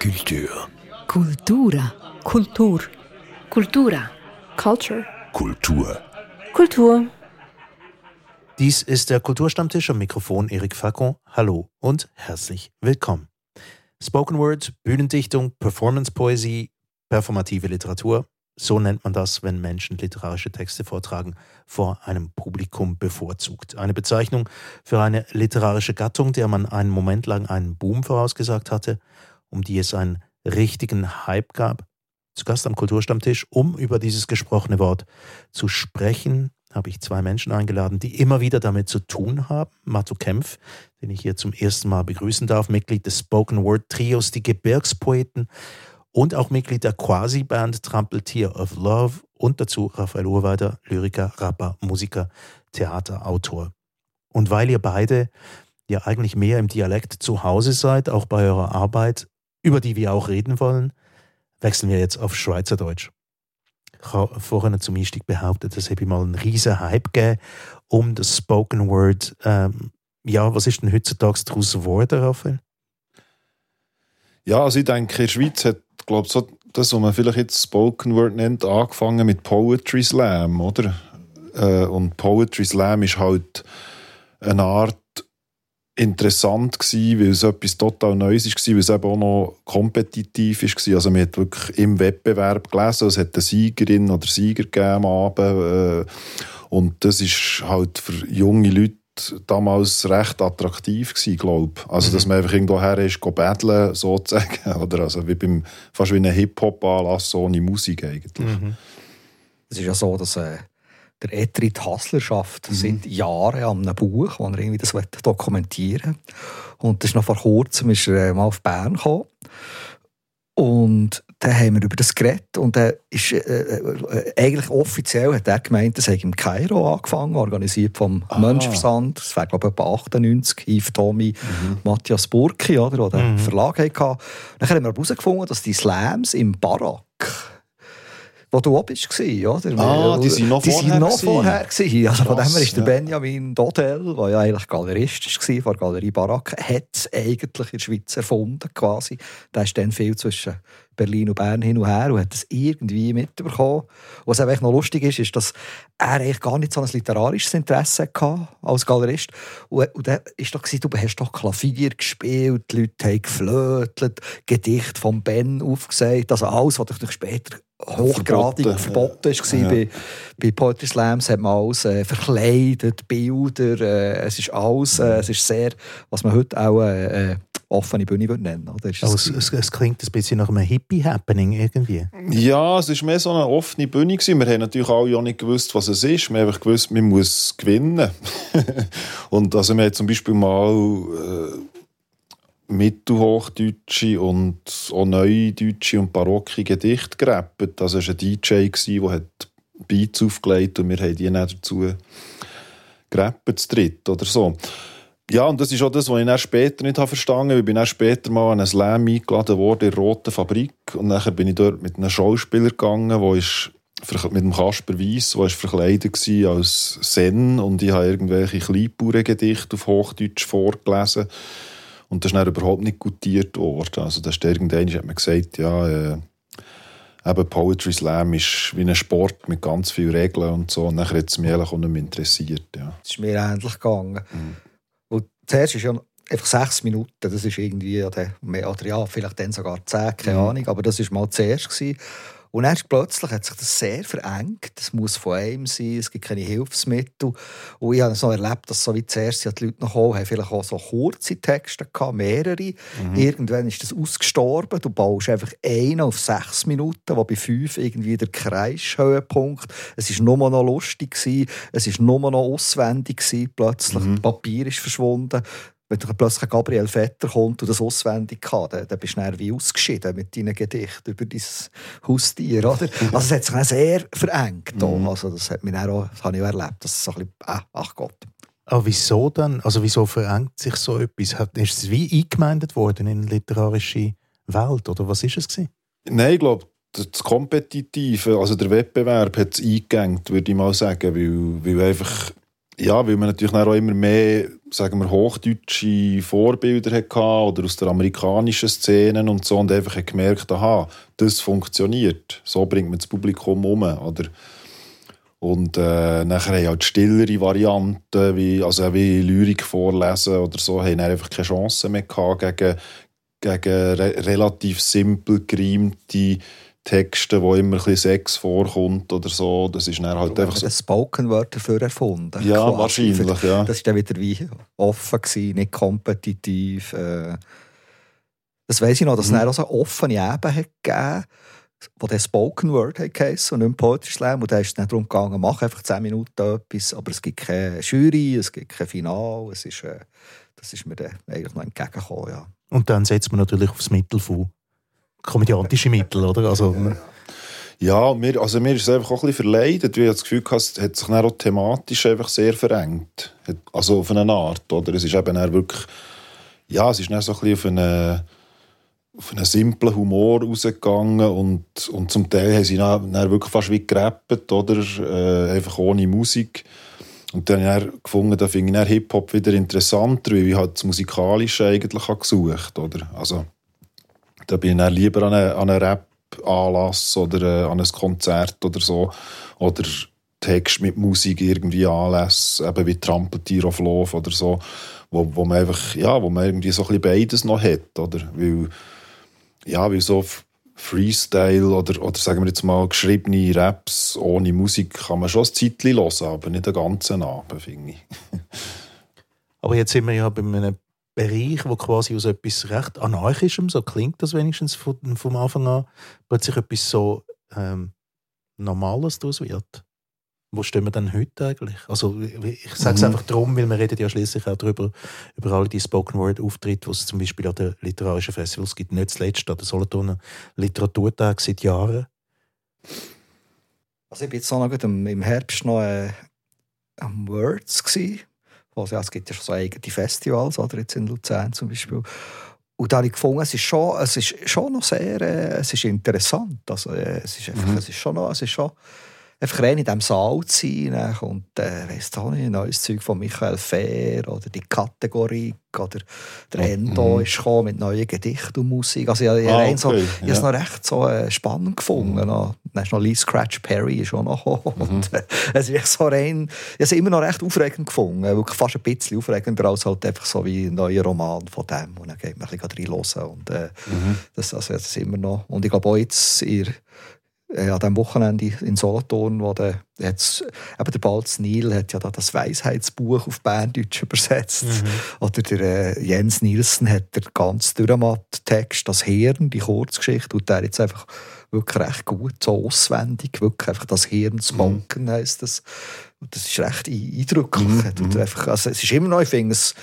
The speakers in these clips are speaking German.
Kultur. Kultura. Kultur. Kultura. Culture. Kultur. Kultur. Dies ist der Kulturstammtisch am Mikrofon Eric Facon. Hallo und herzlich willkommen. Spoken Word, Bühnendichtung, Performance-Poesie, performative Literatur. So nennt man das, wenn Menschen literarische Texte vortragen, vor einem Publikum bevorzugt. Eine Bezeichnung für eine literarische Gattung, der man einen Moment lang einen Boom vorausgesagt hatte, um die es einen richtigen Hype gab. Zu Gast am Kulturstammtisch, um über dieses gesprochene Wort zu sprechen, habe ich zwei Menschen eingeladen, die immer wieder damit zu tun haben. Matto Kempf, den ich hier zum ersten Mal begrüßen darf, Mitglied des Spoken Word Trios Die Gebirgspoeten und auch Mitglied der Quasi-Band Trampeltier of Love und dazu Raphael Urweider, Lyriker, Rapper, Musiker, Theaterautor. Und weil ihr beide ja eigentlich mehr im Dialekt zu Hause seid, auch bei eurer Arbeit, über die wir auch reden wollen, wechseln wir jetzt auf Schweizerdeutsch. Ich habe vorhin zum Einstieg behauptet, es habe mal einen riesen Hype gegeben um das Spoken Word. Ähm, ja, was ist denn heutzutage daraus geworden, Raphael? Ja, also ich denke, in der Schweiz hat, glaube so das, was man vielleicht jetzt Spoken Word nennt, angefangen mit Poetry Slam, oder? Äh, und Poetry Slam ist halt eine Art interessant gewesen, weil es etwas total Neues war, weil es eben auch noch kompetitiv war. Also man hat wirklich im Wettbewerb gelesen, es hat eine Siegerin oder Sieger gegeben am Abend. Äh, und das ist halt für junge Leute damals recht attraktiv gewesen, glaube ich. Also, dass man einfach irgendwo her ist, go battlen, sozusagen. Oder also wie beim, fast wie ein Hip-Hop-Anlass ohne Musik eigentlich. Mhm. Es ist ja so, dass äh, der Etrit Hassler schafft Mhm. seit Jahren an einem Buch, wo er irgendwie das will dokumentieren Und das ist noch vor kurzem ist er äh, mal auf Bern gekommen. Und dann haben wir über das geredet und er ist, äh, äh, eigentlich offiziell hat er gemeint, das hat im Kairo angefangen, organisiert vom Ah. Menschenversand. Das wäre glaube ich etwa 98, Yves Tommy, Matthias Burki, oder, der den Verlag hatte. Dann haben wir herausgefunden, dass die Slams im Barack wo du auch bist, oder? Ah, die sind noch die vorher sind noch vorher gewesen. Also von dem her ist der ja. Benjamin Dodel, der ja eigentlich Galerist war von der Galerie Barak, hat es eigentlich in der Schweiz erfunden quasi. Der ist dann viel zwischen Berlin und Bern hin und her und hat das irgendwie mitbekommen. Was echt noch lustig ist, ist, dass er eigentlich gar nicht so ein literarisches Interesse hatte als Galerist. Und, und dann ist doch du hast doch Klavier gespielt, die Leute haben geflötelt, Gedicht von Ben aufgesagt, also alles, was dich später hochgradig Verboten, verboten war. ja. Bei, bei Poetry Slams hat man alles äh, verkleidet, Bilder, äh, es ist alles, äh, es ist sehr, was man heute auch äh, äh, offene Bühne würde nennen. Oder? Also das es, es, es klingt ein bisschen nach einem Hippie-Happening irgendwie. Ja, es war mehr so eine offene Bühne. Gewesen. Wir haben natürlich alle auch nicht gewusst, was es ist. Wir haben einfach gewusst, man muss gewinnen. und also wir haben zum Beispiel mal äh, mittelhochdeutsche und auch neudeutsche und barocke Gedichte gerappt. Also es war ein DJ, der hat Beats aufgelegt und wir haben die dann dazu gerappt, zu dritt oder so. Ja, und das ist auch das, was ich dann später nicht habe verstanden habe. Ich bin dann später mal an einen Slam eingeladen worden in der Roten Fabrik. Und nachher bin ich dort mit einem Schauspieler gegangen, der ist verk- mit dem Kasper Weiss, der war verkleidet war als Zen. Und ich habe irgendwelche Kleinbauerngedichte auf Hochdeutsch vorgelesen. Und das ist dann überhaupt nicht gutiert worden. Also da ist irgendwann hat man gesagt, ja, äh, eben Poetry Slam ist wie ein Sport mit ganz vielen Regeln und so. Und nachher hat es mich eigentlich auch nicht mehr interessiert, ja. Es ist mir ähnlich gegangen. Mhm. Zuerst ist ja einfach sechs Minuten, das ist irgendwie, oder ja, vielleicht dann sogar zehn, keine Mhm. Ahnung, aber das war mal zuerst. Gewesen. Und erst plötzlich hat sich das sehr verengt. Das muss von einem sein, es gibt keine Hilfsmittel. Und ich habe so erlebt, dass so wie zuerst sind die Leute noch haben vielleicht auch so kurze Texte gehabt, mehrere. Irgendwann ist das ausgestorben. Du baust einfach einen auf sechs Minuten, wo bei fünf irgendwie der Kreishöhepunkt. Es war nur noch lustig, gewesen, es war nur noch auswendig. Gewesen, plötzlich. Das Papier ist verschwunden. Wenn dann plötzlich ein Gabriel Vetter kommt und das auswendig kann, dann, dann bist du dann wie ausgeschieden mit deinen Gedichten über dein Haustier. Oder? Also es hat sich dann sehr verengt. da. Also das, hat mich dann auch, das habe ich auch erlebt. Das ist so ein bisschen, ah, ach Gott. Aber wieso dann? Also wieso verengt sich so etwas? Ist es wie eingemeindet worden in die literarische Welt? Oder was ist es gewesen? Nein, ich glaube, das Kompetitive, also der Wettbewerb hat es eingegangen, würde ich mal sagen, weil, weil einfach ja, weil man natürlich auch immer mehr, sagen wir, hochdeutsche Vorbilder hatte oder aus der amerikanischen Szene und so und einfach gemerkt, aha, das funktioniert. So bringt man das Publikum um, oder? Und äh, nachher haben halt stillere Varianten, wie, also wie Lyrik vorlesen oder so, haben einfach keine Chance mehr gehabt gegen, gegen re relativ simpel gereimte Texte, wo immer ein bisschen Sex vorkommt oder so. Das ist dann halt einfach so. Spoken Word dafür erfunden. Ja, quasi. wahrscheinlich, ja. Das war dann wieder wie offen, gewesen, nicht kompetitiv. Äh. Das weiß ich noch, dass mhm. es dann auch so offene Ebene hat gegeben wo der Spoken Word heisst und nicht Poetry Slam. Und da ist es nicht darum gegangen, mach einfach 10 Minuten etwas, aber es gibt keine Jury, es gibt kein Final. Es ist, äh, das ist mir dann eigentlich noch entgegengekommen, ja. Und dann setzt man natürlich aufs Mittel von komödiantische Mittel, oder? Also, ja, mir, also mir ist es einfach auch ein bisschen verleidet, weil ich das Gefühl hatte, es hat sich dann auch thematisch einfach sehr verengt. Also auf eine Art, oder? Es ist eben dann wirklich, ja, es ist dann so ein bisschen auf eine auf einen simplen Humor rausgegangen und, und zum Teil haben sie dann, dann wirklich fast wie gerappt, oder? Äh, einfach ohne Musik. Und dann habe ich gefunden, da finde ich Hip-Hop wieder interessanter, weil ich halt das Musikalische eigentlich gesucht oder? Also, da bin ich dann lieber an einen Rap-Anlass oder äh, an ein Konzert oder so. Oder Text mit Musik irgendwie Anlässe, eben wie Trampeltier auf Love oder so, wo, wo man einfach, ja, wo man irgendwie so ein bisschen beides noch hat, oder? Weil ja, wie so Freestyle oder, oder sagen wir jetzt mal geschriebene Raps ohne Musik kann man schon ein Zeitchen hören, aber nicht den ganzen Abend, finde ich. aber jetzt sind wir ja bei einem Bereich, wo quasi aus etwas recht Anarchischem, so klingt das wenigstens vom, vom Anfang an, plötzlich etwas so ähm, Normales daraus wird wo stehen wir denn heute eigentlich? Also ich sage es mhm. einfach darum, weil wir reden ja schließlich auch darüber, über alle die Spoken Word Auftritte, die es zum Beispiel an den literarischen Festivals gibt, nicht zuletzt an der Solothurner Literaturtag seit Jahren. Also ich war jetzt noch im Herbst noch äh, am Words gewesen. Also, ja, es gibt ja schon so eigene Festivals, oder jetzt in Luzern zum Beispiel. Und da habe ich gefunden, es ist schon, es ist schon noch sehr, äh, es ist interessant. Also, äh, es ist einfach, mhm. es ist schon noch, es ist schon einfach rein in diesem Saal zu sein und äh, weiss auch nicht, neues Zeug von Michael Fehr oder die Kategorie oder der Endo mhm. ist gekommen mit neuen Gedichten und Musik. Also ich, ah, okay. so, ich ja. habe es noch recht so äh, spannend gefunden. Mhm. Dann ist noch Lee Scratch Perry ist auch noch gekommen. Mhm. Äh, es ist so rein, ich habe es immer noch recht aufregend gefunden. Wirklich fast ein bisschen aufregender als halt einfach so wie ein neuer Roman von dem. Und dann geht man ein bisschen reinhören. Und äh, mhm. das, also, das ist immer noch. Und ich glaube auch jetzt ihr an diesem Wochenende in Solothurn, wo der, jetzt, eben der Balz Niel hat ja da das Weisheitsbuch auf Berndeutsch übersetzt. Mhm. Oder der äh, Jens Nielsen hat der ganz Dürrematt-Text, das Hirn, die Kurzgeschichte, und der jetzt einfach wirklich recht gut, so auswendig, wirklich einfach das Hirn Smoken mhm. heisst das. Und das ist recht eindrücklich. Mhm. mhm. Einfach, also es ist immer noch, ich finde es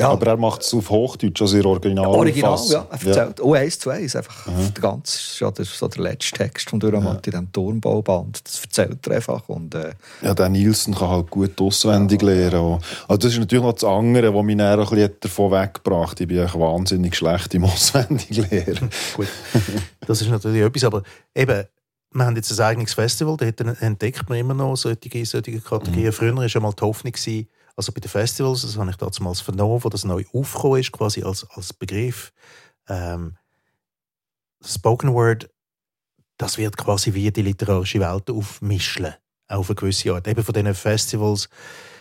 ja. Aber er macht es auf Hochdeutsch, also in Original. Original, ja. Er erzählt ja. oh, eins zu eins. Einfach mhm. der ganze, ja, der, so der letzte Text von Dürrematt ja. in diesem Turmbauband. Das erzählt er einfach. Und, äh, ja, der Nielsen kann halt gut auswendig ja. lernen. Also das ist natürlich noch das andere, was mich ein bisschen davon weggebracht hat. Ich bin eigentlich wahnsinnig schlecht im Auswendiglehren. gut, das ist natürlich etwas, aber eben, wir haben jetzt ein eigenes Festival, da entdeckt man immer noch solche, solche Kategorien. Mhm. Früher war ja mal die Hoffnung, gewesen, also bei den Festivals, das habe ich damals vernommen, wo das neu aufgekommen ist, quasi als, als Begriff. Ähm, Spoken Word, das wird quasi wie die literarische Welt aufmischen, auf eine gewisse Art. Eben von diesen Festivals,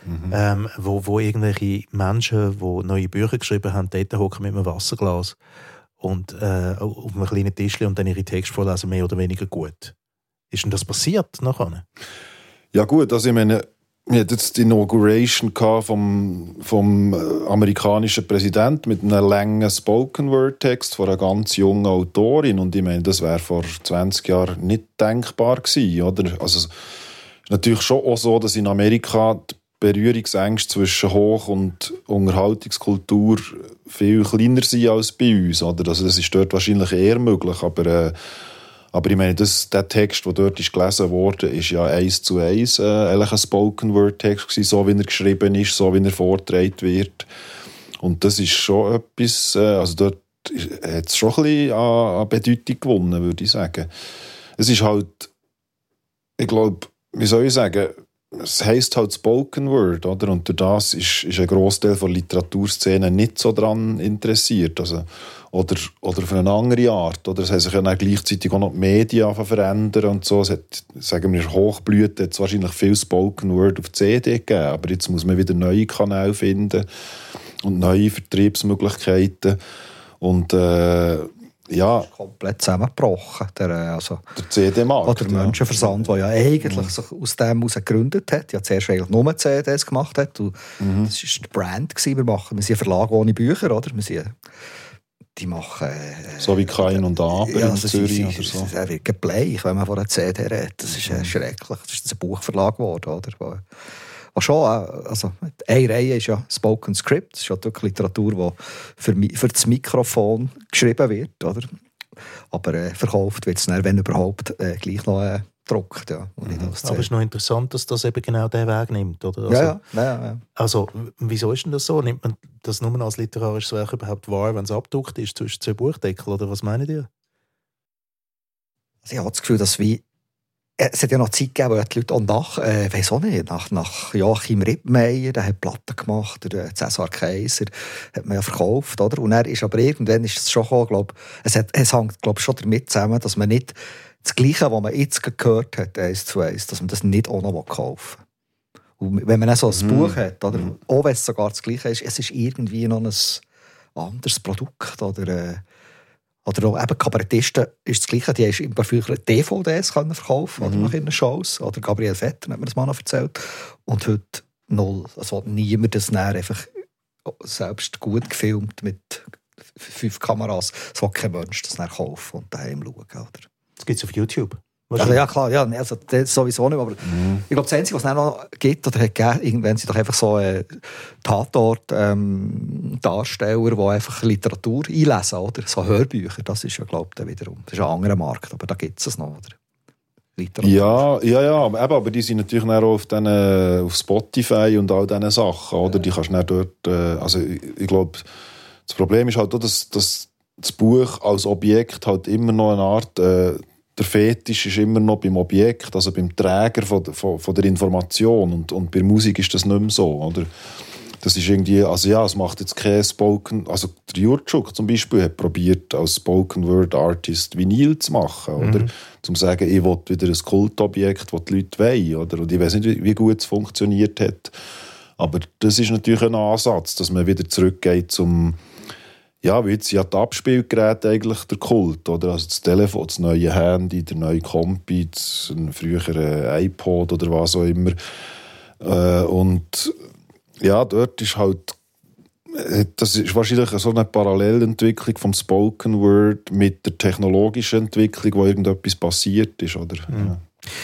mhm. ähm, wo, wo irgendwelche Menschen, die neue Bücher geschrieben haben, dort hocken mit einem Wasserglas und äh, auf einem kleinen Tisch und dann ihre Texte vorlesen, mehr oder weniger gut. Ist denn das passiert nachher? Ja gut, also ich meine, wir hatten jetzt die Inauguration vom, vom äh, amerikanischen Präsidenten mit einem langen Spoken-Word-Text von einer ganz jungen Autorin. Und ich meine, das wäre vor 20 Jahren nicht denkbar gewesen, oder? Also, es ist natürlich schon auch so, dass in Amerika die Berührungsängste zwischen Hoch- und Unterhaltungskultur viel kleiner sind als bei uns, oder? Also, das ist dort wahrscheinlich eher möglich, aber äh, aber ich meine, das, der Text, der dort ist gelesen wurde, ist ja eins zu eins äh, ein Spoken-Word-Text gewesen, so wie er geschrieben ist, so wie er vorgetragen wird. Und das ist schon etwas, äh, also dort hat es schon ein bisschen an, an Bedeutung gewonnen, würde ich sagen. Es ist halt, ich glaube, wie soll ich sagen, es heisst halt Spoken Word, oder? Und durch das ist, ist ein Großteil der Literaturszene nicht so daran interessiert. Also, oder, oder für eine andere Art. Oder es haben sich ja dann gleichzeitig auch noch die Medien verändern und so. Es hat, sagen wir, Hochblüte hat wahrscheinlich viel Spoken Word auf CD gegeben, aber jetzt muss man wieder neue Kanäle finden und neue Vertriebsmöglichkeiten. Und äh, ja, komplett zusammengebrochen. Der, äh, also, der CD-Markt. Oder der Menschenversand, der ja eigentlich mhm. sich aus dem heraus gegründet hat. Ja, zuerst eigentlich nur CDs gemacht hat. Und mhm. Das war die Brand. Gewesen. Wir, machen, wir sind ein Verlag ohne Bücher, oder? Wir sind, die machen... Äh, so wie Kain und Abel ja, in Zürich sie, oder so. Es wird gebleich, wenn man von einer CD redet. Das ist äh, mhm. schrecklich. Das ist ein Buchverlag geworden, oder? Auch schon, äh, also eine Reihe ist ja Spoken Script, das ist ja wirklich Literatur, die für, für das Mikrofon geschrieben wird, oder? Aber äh, verkauft wird es dann, wenn überhaupt, äh, gleich noch äh, gedruckt. Ja, mhm. Aber es ist noch interessant, dass das eben genau den Weg nimmt, oder? Also, ja, ja, ja, ja, Also, wieso ist denn das so? Nimmt man das nur als literarisches Werk überhaupt wahr, wenn es abgedruckt ist zwischen zwei Buchdeckel, oder was meinen ihr? Also ich habe das Gefühl, dass wie es hat ja noch Zeit gegeben, wo die Leute auch nach, äh, weiss auch nicht, nach, nach Joachim Rippmeier, der hat Platten gemacht, der Cäsar Kaiser, hat man ja verkauft, oder? Und er ist aber irgendwann ist es schon gekommen, glaub, es, hat, es hängt, glaub schon damit zusammen, dass man nicht das Gleiche, was man jetzt gehört hat, eins zu eins, dass man das nicht auch noch kaufen will. Und wenn man dann so ein mhm. Buch hat, oder, mhm. auch wenn es sogar das Gleiche ist, es ist irgendwie noch ein anderes Produkt, oder, äh, oder auch eben Kabarettisten ist das Gleiche. Die haben immer früher DVDs können verkaufen mhm. oder nach ihren Shows. Oder Gabriel Vetter hat mir das mal noch erzählt. Und heute null. Also niemand das näher einfach selbst gut gefilmt mit fünf Kameras. Es will kein Mensch das nachher kaufen und daheim schauen. Oder? Das gibt es auf YouTube. Also, ja, klar, ja, also, sowieso nicht. Aber mhm. ich glaube, das Einzige, was es noch gibt oder hat gegeben, irgendwann sind doch einfach so äh, Tatort-Darsteller, ähm, die einfach Literatur einlesen, oder? So Hörbücher, das ist ja, glaube ich, wiederum. Das ist ein anderer Markt, aber da gibt es es noch, oder? Literatur. Ja, ja, ja, aber, aber die sind natürlich auch auf, den, auf Spotify und all diesen Sachen, oder? Die kannst du dann dort, äh, also ich, ich glaube, das Problem ist halt auch, dass, dass das Buch als Objekt halt immer noch eine Art äh, der Fetisch ist immer noch beim Objekt, also beim Träger von, von, von, der Information. Und, und bei Musik ist das nicht mehr so. Oder? Das ist irgendwie, also ja, es macht jetzt kein Spoken, also der Jurtschuk zum Beispiel hat probiert, als Spoken Word Artist Vinyl zu machen, oder? Mhm. Zum sagen, ich will wieder ein Kultobjekt, das die Leute wollen, oder? Und ich weiß nicht, wie, wie gut es funktioniert hat. Aber das ist natürlich ein Ansatz, dass man wieder zurückgeht zum, ja, wie jetzt ja die Abspielgeräte eigentlich der Kult, oder? Also das Telefon, das neue Handy, der neue Kompi, ein früherer iPod oder was auch immer. Äh, und ja, dort ist halt äh, das ist wahrscheinlich so eine Parallelentwicklung vom Spoken Word mit der technologischen Entwicklung, wo irgendetwas passiert ist, oder? Mhm. Ja.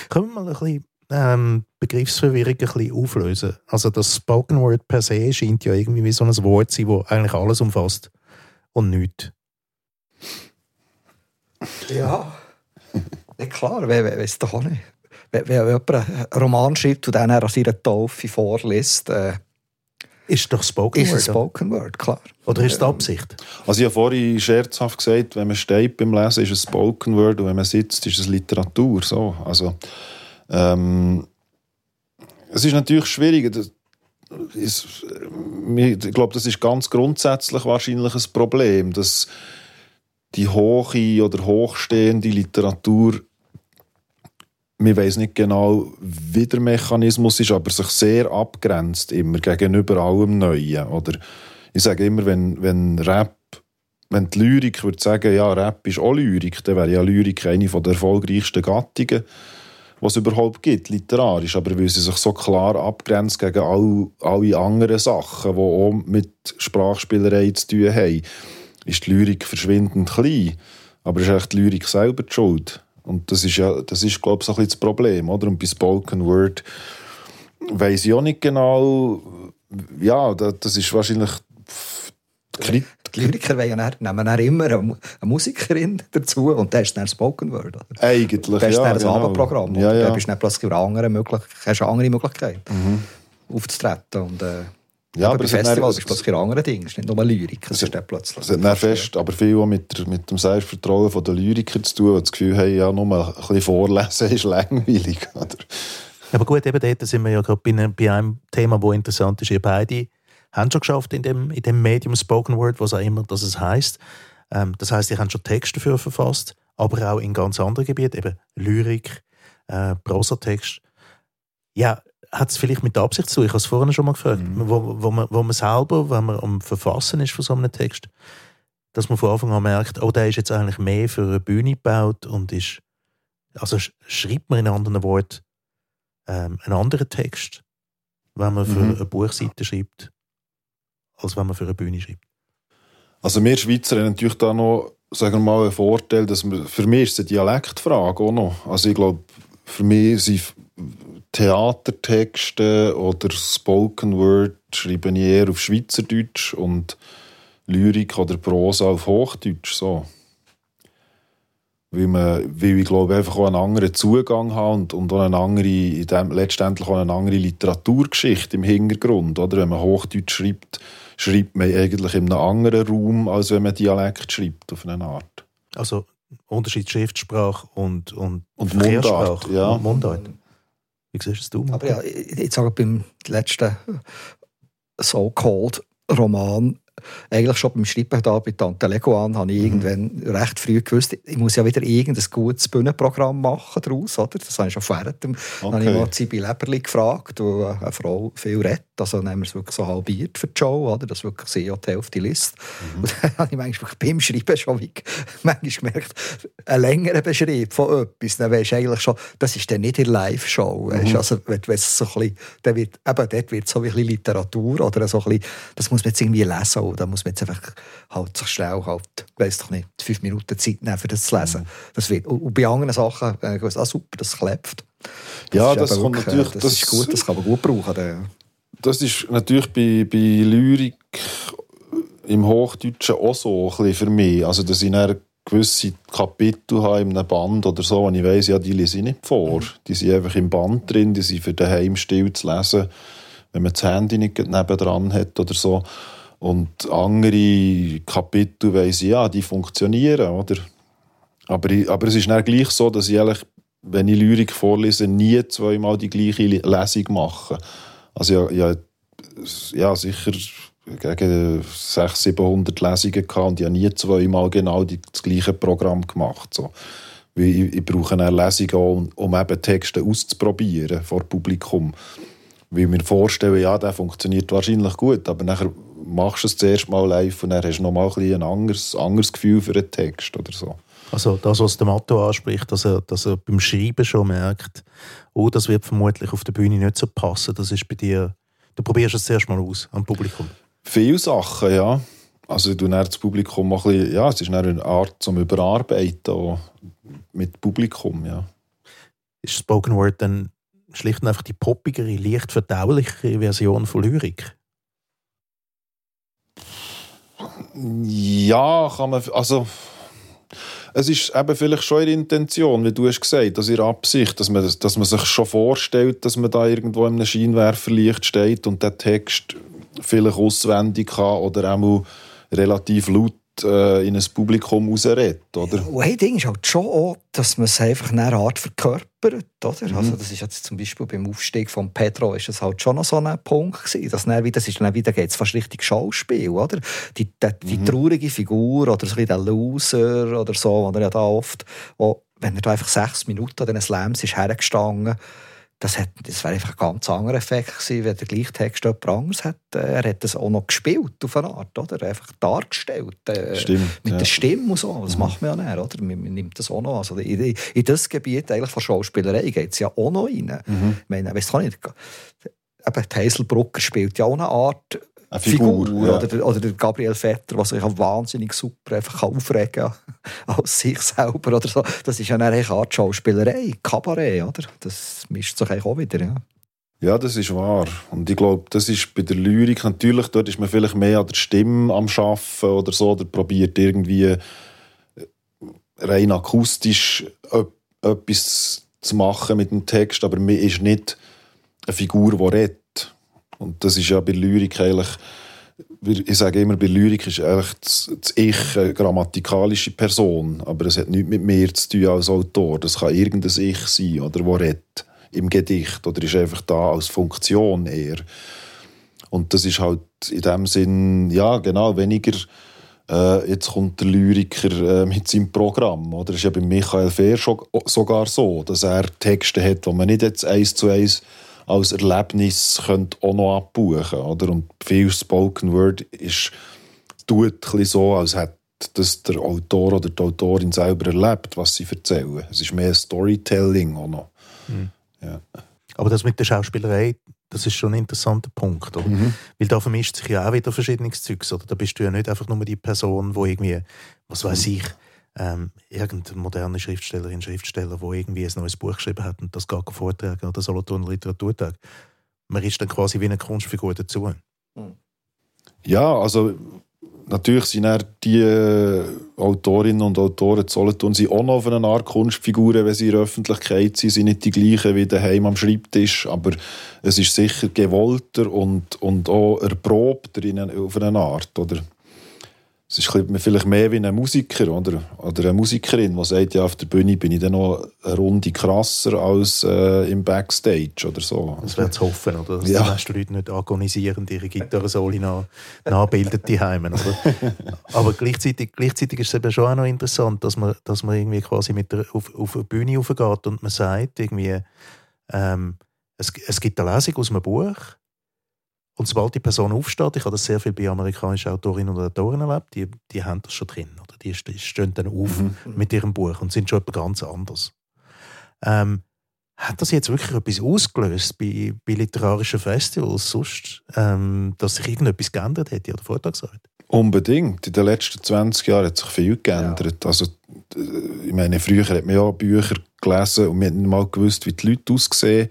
Können wir mal ein bisschen ähm, Begriffsverwirrung ein bisschen auflösen? Also das Spoken Word per se scheint ja irgendwie wie so ein Wort zu sein, das eigentlich alles umfasst und nichts. Ja, ja klar, wer weiß doch auch nicht. Wenn, wenn jemand einen Roman schreibt und dann an seiner Taufe vorliest, äh, ist doch Spoken ist Word. Ist Spoken Word, klar. Oder ist es die Absicht? Also ich habe vorhin scherzhaft gesagt, wenn man steht beim Lesen, ist es Spoken Word und wenn man sitzt, ist es Literatur. So. Also, ähm, es ist natürlich schwierig ist, ich glaube, das ist ganz grundsätzlich wahrscheinlich ein Problem, dass die hohe oder hochstehende Literatur man weiß nicht genau, wie der Mechanismus ist, aber sich sehr abgrenzt immer gegenüber allem Neuen. Oder ich sage immer, wenn, wenn Rap, wenn die Lyrik würde sagen, ja, Rap ist auch Lyrik, dann wäre ja Lyrik eine der erfolgreichsten Gattungen was es überhaupt gibt, literarisch, aber weil sie sich so klar abgrenzt gegen all, alle anderen Sachen, die auch mit Sprachspielerei zu tun haben, ist die Lyrik verschwindend klein. Aber ist echt die Lyrik selber die Schuld. Und das ist ja, das ist, glaube ich, so ein bisschen das Problem, oder? Und bei Spoken Word weiß ich auch nicht genau, ja, das ist wahrscheinlich die die Lyriker dann, nehmen dann immer eine, Musikerin dazu und der ist dann Spoken Word. Oder? Eigentlich, Der ist ja, dann ein genau. Abendprogramm. Ja, ja. Da bist du dann plötzlich andere möglich hast eine andere Möglichkeit mhm. aufzutreten. Und, äh, ja, aber bei Festivals ist plötzlich ein anderes Ding. Es ist nicht nur Lyrik, es ist dann plötzlich. Es hat dann fest, aber viel auch mit, mit dem Selbstvertrauen der Lyriker zu tun, die das Gefühl haben, ja, nur ein bisschen vorlesen ist langweilig. Oder? Aber gut, eben dort sind wir ja gerade bei, einem- bei einem Thema, wo interessant ist. Ihr beide haben schon geschafft in dem, in dem Medium Spoken Word, was auch immer das es heisst. Ähm, das heißt, ihr habt schon Texte dafür verfasst, aber auch in ganz anderen Gebieten, eben Lyrik, äh, Prosatext. Ja, hat es vielleicht mit Absicht zu? Ich habe es vorhin schon mal gefragt. Wo, wo, man, wo man selber, wenn man am Verfassen ist von so einem Text, dass man von Anfang an merkt, oh, der ist jetzt eigentlich mehr für eine Bühne gebaut und ist, also sch- schreibt man in anderen Worten ähm, einen anderen Text, wenn man für Mhm. eine Buchseite schreibt, als wenn man für eine Bühne schreibt. Also wir Schweizer haben natürlich da noch, sagen wir mal, einen Vorteil, dass wir, für mich ist es eine Dialektfrage auch noch. Also ich glaube, für mich sind Theatertexte oder Spoken Word schreibe ich eher auf Schweizerdeutsch und Lyrik oder Prosa auf Hochdeutsch. So. Weil, man, weil ich glaube, einfach auch einen anderen Zugang haben und, und auch eine andere, in dem, letztendlich auch eine andere Literaturgeschichte im Hintergrund. Oder? Wenn man Hochdeutsch schreibt, schreibt man eigentlich in einem anderen Raum, als wenn man Dialekt schreibt, auf eine Art. Also Unterschied Schriftsprache und, und, Und. Mundart, ja. Und Mundart. Wie siehst es du? Marco? Aber ja, ich ich sage beim letzten so-called Roman, eigentlich schon beim Schreiben da bei Tante Leguan, habe ich irgendwann recht früh gewusst, ich muss ja wieder irgendein gutes Bühnenprogramm machen daraus, oder? Das habe ich schon während dem, Dann habe ich Okay. mal Zibi Leberli gefragt, wo eine Frau viel redet, nehmen wir es wirklich so halbiert für die Show, oder? Das wirklich sehr die Hälfte liest. Und dann habe ich manchmal beim Schreiben schon wie, manchmal gemerkt, einen längeren Beschrieb von etwas, dann weisst du eigentlich schon, das ist dann nicht in der Live-Show. du. Also, wenn, wenn es so ein bisschen, dann wird, eben, dort wird so ein bisschen Literatur oder so ein bisschen, das muss man jetzt irgendwie lesen, oder da muss man jetzt einfach halt sich schnell halt, weiss doch nicht, fünf Minuten Zeit nehmen, für das zu lesen. Das wird, und bei anderen Sachen, äh, ich weiss, ah super, das klebt. Ja, ist das kommt wirklich, natürlich- Das, das- ist gut, das kann man gut brauchen. Dann. Das ist natürlich bei, bei Lyrik im Hochdeutschen auch so ein bisschen für mich. Also, dass ich dann gewisse Kapitel habe in einem Band oder so, und ich weiss, ja, die lese ich nicht vor. Die sind einfach im Band drin, die sind für daheim still zu lesen, wenn man das Handy nicht nebendran hat oder so. Und andere Kapitel weiss ich, ja, die funktionieren, oder? Aber, ich, aber es ist dann gleich so, dass ich eigentlich, wenn ich Lyrik vorlese, nie zweimal die gleiche Lesung mache. Also ja, ja, ja sicher gegen 600, 700 Lesungen gehabt und ich habe nie zweimal genau die, das gleiche Programm gemacht. So. Ich, ich brauche eine Lesung um, um eben Texte auszuprobieren vor Publikum. Weil ich mir vorstelle, ja, der funktioniert wahrscheinlich gut, aber nachher machst du es zuerst mal live und dann hast du noch mal ein, ein anderes, anderes Gefühl für einen Text oder so. Also das, was der Matto anspricht, dass er, dass er beim Schreiben schon merkt, oh, das wird vermutlich auf der Bühne nicht so passen. Das ist bei dir, du probierst es zuerst mal aus am Publikum. Viele Sachen, ja. Also du dann das Publikum ein bisschen, ja, es ist eine Art zum Überarbeiten mit Publikum, ja. Ist Spoken Word dann schlicht und einfach die poppigere, leicht verdaulichere Version von Lyrik? Ja, kann man, also es ist eben vielleicht schon ihre Intention, wie du hast gesagt, dass ihre Absicht, dass man, das- dass man sich schon vorstellt, dass man da irgendwo in einem Scheinwerferlicht steht und den Text vielleicht auswendig kann oder auch relativ laut in ein Publikum rausredet, oder? Und ein Ding ist halt schon auch, dass man es einfach in einer Art verkörpert. Oder? Also das ist jetzt zum Beispiel beim Aufstieg von Pedro ist das halt schon noch so ein Punkt gewesen. Dass dann wieder, das ist dann wieder geht's fast richtig Schauspiel, oder? Die, die, die traurige Figur oder so ein bisschen der Loser oder so, oder ja da oft, auch, wenn er da einfach sechs Minuten an diesen Slams ist hergestanden, das, hat, das wäre einfach ein ganz anderer Effekt gewesen, wenn der gleiche Text jemand anderes hat. äh, Er hat das auch noch gespielt auf eine Art, oder? Einfach dargestellt. Äh, Stimmt, Mit ja. der Stimme und so. Das macht man ja nicht, oder? Man, man nimmt das auch noch. Also in, in, in das Gebiet eigentlich von Schauspielerei geht es ja auch noch rein. Mhm. Ich meine, weiss auch nicht, eben, die Heiselbrucker spielt ja auch eine Art Eine Figur. Figur, ja. oder, der, oder der Gabriel Vetter, der sich auch wahnsinnig super einfach kann aufregen kann, als sich selber oder so. Das ist ja eine Art Schauspielerei, Kabarett, oder? Das mischt sich eigentlich auch wieder, ja. Ja, das ist wahr. Und ich glaube, das ist bei der Lyrik natürlich, dort ist man vielleicht mehr an der Stimme am Schaffen oder so, oder probiert irgendwie äh, rein akustisch etwas zu machen mit dem Text, aber man ist nicht eine Figur, die redet. Und das ist ja bei Lyrik eigentlich, ich sage immer, bei Lyrik ist eigentlich das, das Ich eine grammatikalische Person, aber es hat nichts mit mir zu tun als Autor. Das kann irgendein Ich sein, oder, wo redet im Gedicht oder ist einfach da als Funktion eher. Und das ist halt in dem Sinn, ja, genau, weniger äh, jetzt kommt der Lyriker äh, mit seinem Programm. Oder? Das ist ja bei Michael Fehr schon, sogar so, dass er Texte hat, die man nicht jetzt eins zu eins als Erlebnis könnte auch noch abbuchen oder? Und viel Spoken Word ist, tut ein so, als hätte das der Autor oder die Autorin selber erlebt, was sie erzählen. Es ist mehr Storytelling auch noch. Mhm. Ja. Aber das mit der Schauspielerei, das ist schon ein interessanter Punkt. Oder? Mhm. Weil da vermischt sich ja auch wieder verschiedenes Zeugs. Oder? Da bist du ja nicht einfach nur die Person, wo irgendwie, was weiß mhm. ich, ähm, irgendeine moderne Schriftstellerin, Schriftsteller, wo irgendwie ein neues Buch geschrieben hat und das geht vortragen oder Solothurner Literaturtag. Man ist dann quasi wie eine Kunstfigur dazu. Mhm. Ja, also natürlich sind er die äh, Autorinnen und Autoren Solothurn sind auch noch auf eine Art Kunstfiguren, wenn sie in der Öffentlichkeit sind, sind nicht die gleichen wie daheim am Schreibtisch, aber es ist sicher gewollter und, und auch erprobter in eine, auf eine Art, oder? Es ist vielleicht mehr wie ein Musiker oder, oder eine Musikerin, die sagt, ja, auf der Bühne bin ich dann noch eine Runde krasser als äh, im Backstage oder so. Das wäre zu hoffen, oder? Dass ja. die meisten Leute nicht agonisierend ihre Gitarre-Soli nach, nachbilden die Heimen. Aber gleichzeitig, gleichzeitig ist es eben schon auch noch interessant, dass man, dass man irgendwie quasi mit der, auf, auf eine Bühne aufgeht und man sagt irgendwie, ähm, es, es gibt eine Lesung aus einem Buch und sobald die Person aufsteht, ich habe das sehr viel bei amerikanischen Autorinnen und Autoren erlebt, die, die haben das schon drin. Oder? Die stehen dann auf mhm. mit ihrem Buch und sind schon etwas ganz anderes. Ähm, hat das jetzt wirklich etwas ausgelöst bei, bei literarischen Festivals sonst, ähm, dass sich irgendetwas geändert hätte oder Vortragsarbeit? Unbedingt. In den letzten 20 Jahren hat sich viel geändert. Ja. Also, ich meine, früher hat man ja Bücher gelesen und man hat nicht mal gewusst, wie die Leute aussehen,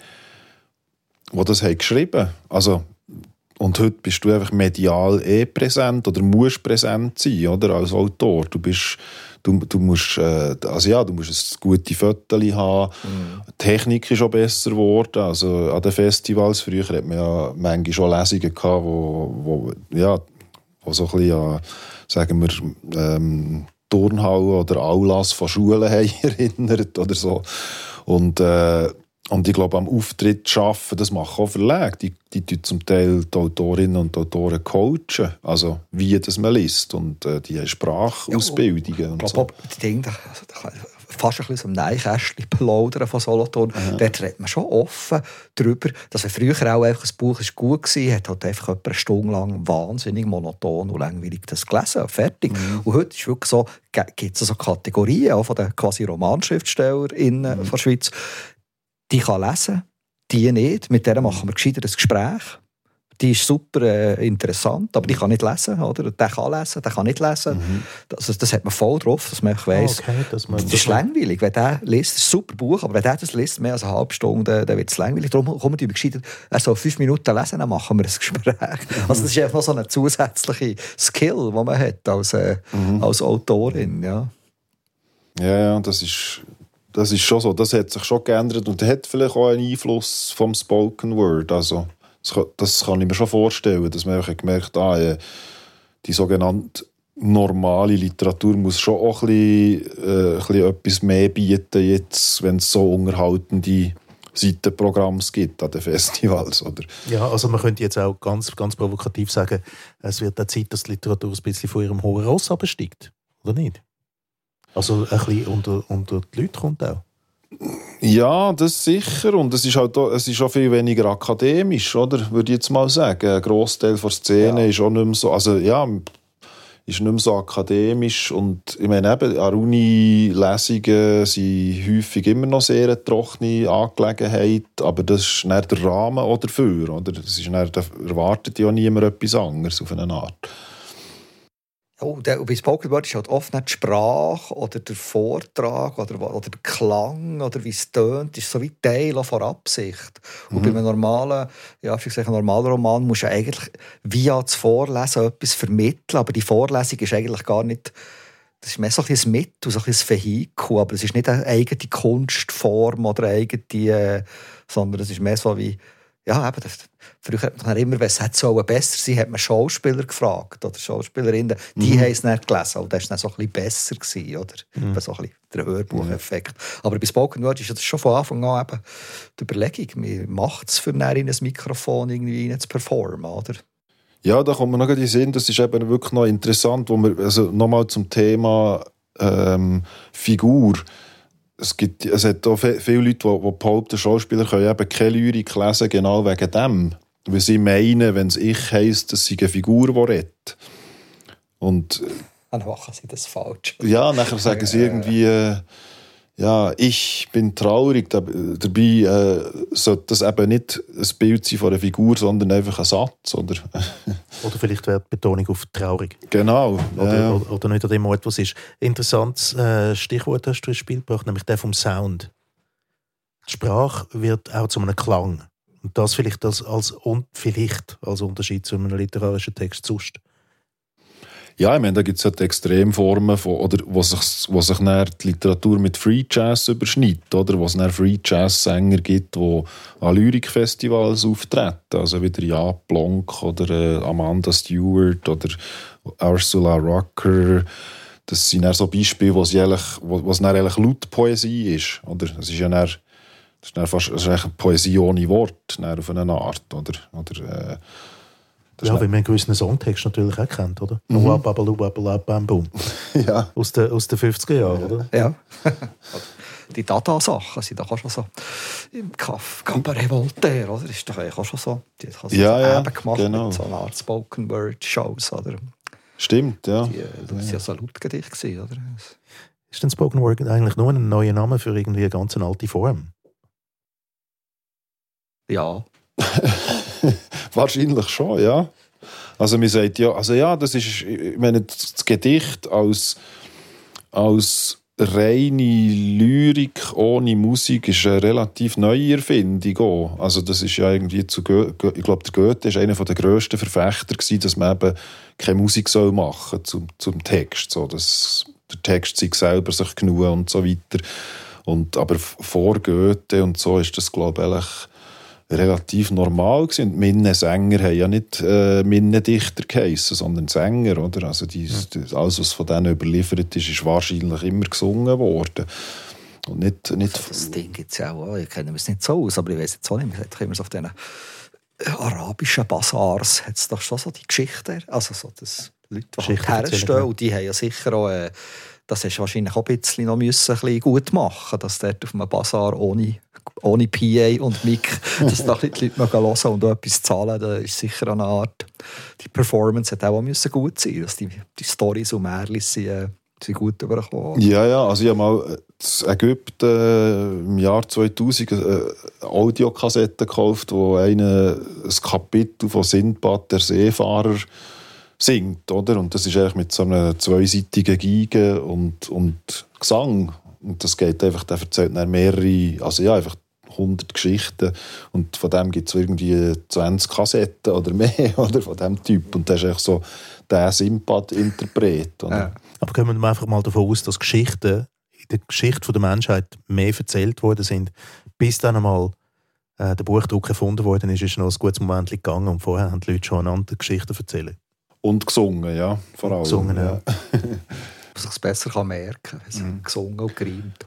die das haben geschrieben haben. Also, und heute bist du einfach medial eh präsent oder musst präsent sein, oder? Als Autor. Du bist, du, du musst, äh, also ja, du musst ein gutes Foto haben. Mhm. Die Technik ist auch besser geworden. Also an den Festivals, früher hat man ja manchmal schon Lesungen gehabt, wo, wo, ja, wo so ein bisschen, ja, sagen wir, ähm, Turnhallen oder Aulas von Schulen haben erinnert oder so. Und, äh, und ich glaube, am Auftritt zu arbeiten, das machen auch Verlage. Die, die tun zum Teil die Autorinnen und Autoren coachen, also wie das man liest. Und äh, die Sprachausbildungen. Ja, und ich glaube, so. die Dinge, fast ein bisschen so ein Neinkästchen plaudern von Solothurn. Ja. Dort redet man schon offen darüber, dass er früher auch einfach ein Buch ist gut war, hat halt einfach eine Stunde lang wahnsinnig monoton und langweilig das gelesen, fertig. Mhm. Und heute ist wirklich so, gibt es so Kategorien auch von den quasi Romanschriftstellerinnen mhm. der Schweiz, die kann lesen, die nicht. Mit der machen wir gescheiter ein Gespräch. Die ist super äh, interessant, aber die kann nicht lesen. Oder? Der kann lesen, der kann nicht lesen. Mhm. Das, das hat man voll drauf, dass man weiss, okay, dass man das ist langweilig. Wenn der liest, das ist ein super Buch, aber wenn der das liest, mehr als eine halbe Stunde, dann wird es langweilig. Darum kommen die gescheiter, also fünf Minuten lesen, dann machen wir ein Gespräch. Mhm. Also das ist einfach noch so eine zusätzliche Skill, die man hat als, äh, mhm. als Autorin. Ja. Ja, ja, das ist das ist schon so, das hat sich schon geändert und hat vielleicht auch einen Einfluss vom Spoken Word. Also, das kann, das kann ich mir schon vorstellen, dass man gemerkt hat, ah, die sogenannte normale Literatur muss schon auch ein bisschen, äh, ein bisschen etwas mehr bieten, jetzt, wenn es so unterhaltende Seitenprogramms gibt an den Festivals. Oder? Ja, also man könnte jetzt auch ganz, ganz provokativ sagen, es wird auch Zeit, dass die Literatur ein bisschen von ihrem hohen Ross absteigt, oder nicht? Also ein bisschen unter, unter die Leute kommt auch. Ja, das sicher. Und es ist, halt auch, es ist auch viel weniger akademisch, oder? Würde ich jetzt mal sagen. Ein Großteil der Szene ja. ist auch nicht mehr so. Also, ja, ist nicht mehr so akademisch. Und ich meine, eben, an Uni-Lesungen sind häufig immer noch sehr eine trockene Angelegenheit. Aber das ist nicht der Rahmen auch dafür. Oder? Das ist nicht, da erwartet ja niemand etwas anderes auf eine Art. Oh, der, bei Spoken Word ist halt oft nicht die Sprache oder der Vortrag oder, oder der Klang oder wie es tönt, ist so wie Teil von Absicht. Und mhm. bei einem normalen, ja, ich sage, normalen Roman musst du eigentlich via das Vorlesen etwas vermitteln, aber die Vorlesung ist eigentlich gar nicht das ist mehr so ein Mittel, so ein Vehikel, aber es ist nicht eine eigene Kunstform oder eine eigene, äh, sondern es ist mehr so wie, ja, eben, das, Früher hat man immer, wenn es hätte besser sein hat man Schauspieler gefragt oder Schauspielerinnen. Die Mhm. haben es nicht gelesen. Und das war dann so ein bisschen besser, gewesen, oder? Mhm. So ein bisschen der Hörbucheffekt. Aber bei Spoken Word ist das schon von Anfang an eben die Überlegung, wie macht es für in ein Mikrofon irgendwie rein zu performen, oder? Ja, da kommt mir noch in den Sinn, das ist eben wirklich noch interessant, wo wir, also nochmal zum Thema ähm, Figur. Es, gibt, es hat auch viele Leute, die, die behaupten, Schauspieler können eben keine Lyrik lesen, genau wegen dem. Weil sie meinen, wenn es ich heisst, dass sie eine Figur, die redet. Und Dann machen sie das falsch. ja, nachher sagen sie irgendwie, äh, ja, ich bin traurig. Dab- Dabei äh, sollte das eben nicht ein Bild sein von einer Figur, sondern einfach ein Satz. Oder? Oder vielleicht wäre die Betonung auf traurig. genau. Oder, ja. oder, oder nicht an dem Ort, was ist. Interessantes äh, Stichwort hast du ins Spiel gebracht, nämlich der vom Sound. Die Sprache wird auch zu einem Klang. Und das vielleicht als, als, vielleicht als Unterschied zu einem literarischen Text sonst. Ja, ich meine, da gibt es halt Extremformen, von, oder, wo sich, wo sich die Literatur mit Free Jazz überschneidet, oder? Wo es Free Jazz-Sänger gibt, die an Lyrikfestivals auftreten. Also wie der Jaap Blanc oder äh, Amanda Stewart oder Ursula Rucker. Das sind so Beispiele, wo es eigentlich, es dann eigentlich Lautpoesie ist, oder? Es ist ja dann, das ist dann fast das ist Poesie ohne Wort, auf eine Art, oder? oder äh, das Ja, weil man einen gewissen Songtext natürlich auch kennt, oder? Mhm. Ja. Aus den, aus den 50er Jahren, oder? Ja. Die Dada-Sachen sind doch auch schon so im Kaff, Cabaret Voltaire, oder? Ist doch eigentlich auch schon so. Die haben sie Ja, ja, eben gemacht genau. mit so einer Art Spoken Word Shows, oder? Stimmt, ja. Die, das war ja so ein Lautgedicht, oder? Ist denn Spoken Word eigentlich nur ein neuer Name für irgendwie eine ganz alte Form? Ja. Wahrscheinlich schon, ja. Also man sagt ja, also ja, das ist, ich meine, das Gedicht als, als reine Lyrik ohne Musik ist eine relativ neue Erfindung auch. Also das ist ja irgendwie zu Go Go- ich glaube, der Goethe ist einer der grössten Verfechter gewesen, dass man eben keine Musik soll machen zum, zum Text, so dass der Text sich selber sich genug und so weiter. Und, aber vor Goethe und so ist das, glaube ich, relativ normal gewesen. Und Minnesänger haben ja nicht äh, Minnedichter geheissen, sondern Sänger, oder? Also die, das- alles, was von denen überliefert ist, ist wahrscheinlich immer gesungen worden. Und nicht, nicht Das Ding gibt es ja auch. Ich kenne es nicht so aus, aber ich weiß jetzt auch nicht. Man hat immer so auf diesen äh, arabischen Basars hat es doch schon so die Geschichten. Also so, dass Leute, die halt ja. und die haben ja sicher auch... Äh, das hast du wahrscheinlich auch ein bisschen, noch müssen, ein bisschen gut machen dass dort auf einem Basar ohne, ohne PA und Mic, dass da die Leute noch hören und auch etwas zahlen, da ist sicher eine Art... Die Performance hat auch müssen gut sein, dass die, die Storys und Märchen sind, äh, sind gut übergekommen. Ja, ja, also ich habe mal in Ägypten äh, im Jahr 2000 eine Audiokassette gekauft, wo einer ein Kapitel von Sindbad, der Seefahrer, singt, oder? Und das ist eigentlich mit so einer zweiseitigen Geige und, und Gesang. Und das geht einfach, der erzählt dann mehrere, also ja, einfach 100 Geschichten und von dem gibt es irgendwie 20 Kassetten oder mehr, oder? Von dem Typ. Und das ist eigentlich so der Sindbad-Interpret, oder? Ja. Aber kommen wir einfach mal davon aus, dass Geschichten in der Geschichte der Menschheit mehr erzählt worden sind, bis dann einmal äh, der Buchdruck erfunden worden ist, ist noch ein gutes Moment gegangen und vorher haben die Leute schon einander Geschichten erzählen. Und gesungen, ja, vor allem. Gesungen, ja. man sich es besser kann merken kann, wenn sie Mhm. gesungen und gereimt.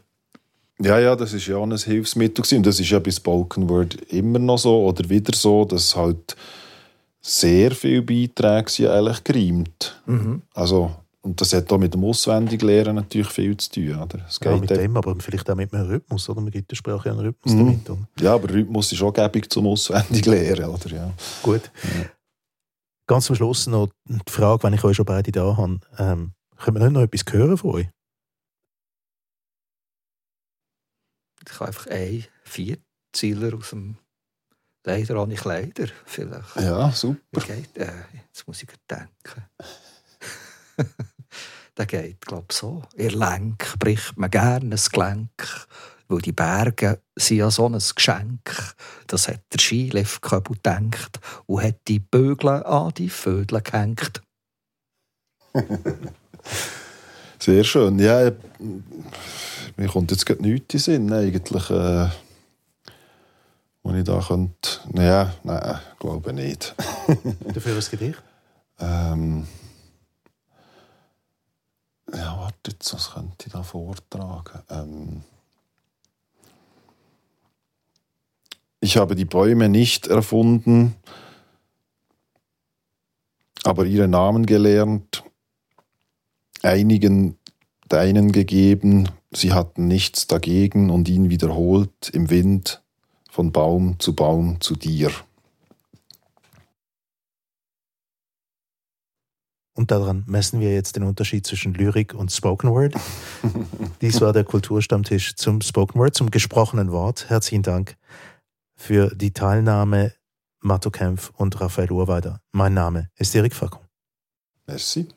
Ja, ja, das ist ja auch ein Hilfsmittel gewesen. Und das ist ja bei Spoken Word immer noch so oder wieder so, dass halt sehr viele Beiträge sind eigentlich gereimt. Mhm. Also, und das hat auch mit dem Auswendiglernen natürlich viel zu tun. Oder? Es Ja, geht mit eben- dem, aber vielleicht auch mit einem Rhythmus, oder? Man gibt der Sprache ja einen Rhythmus Mhm. damit. Oder? ja, aber Rhythmus ist auch gäbig zum Auswendiglernen. Oder? Ja. Gut. Ganz zum Schluss noch die Frage, wenn ich euch schon beide da habe. Ähm, können wir nicht noch etwas hören von euch? Ich habe einfach ein Vierzieler aus dem Leider ohne Kleider. Vielleicht. ja, super. Geht, äh, jetzt muss ich denken. Der geht, glaube ich, so. Ihr Lenk bricht man gerne ein Gelenk, weil die Berge sind ja so ein Geschenk. Das hat der Skiliftköbel gedacht und hat die Bögel an die Vögel gehängt. Sehr schön. Ja, mir kommt jetzt gerade nichts in den Sinn, eigentlich. Äh, wo ich da könnte. Naja, nein, glaube nicht. Dafür ein Gedicht? Ähm, ja, warte jetzt, was könnte ich da vortragen? Ähm, ich habe die Bäume nicht erfunden, aber ihre Namen gelernt, einigen deinen gegeben, sie hatten nichts dagegen und ihn wiederholt im Wind von Baum zu Baum zu dir. Und daran messen wir jetzt den Unterschied zwischen Lyrik und Spoken Word. Dies war der Kulturstammtisch zum Spoken Word, zum gesprochenen Wort. Herzlichen Dank für die Teilnahme, Matto Kempf und Raphael Urweider. Mein Name ist Erik Facon. Merci.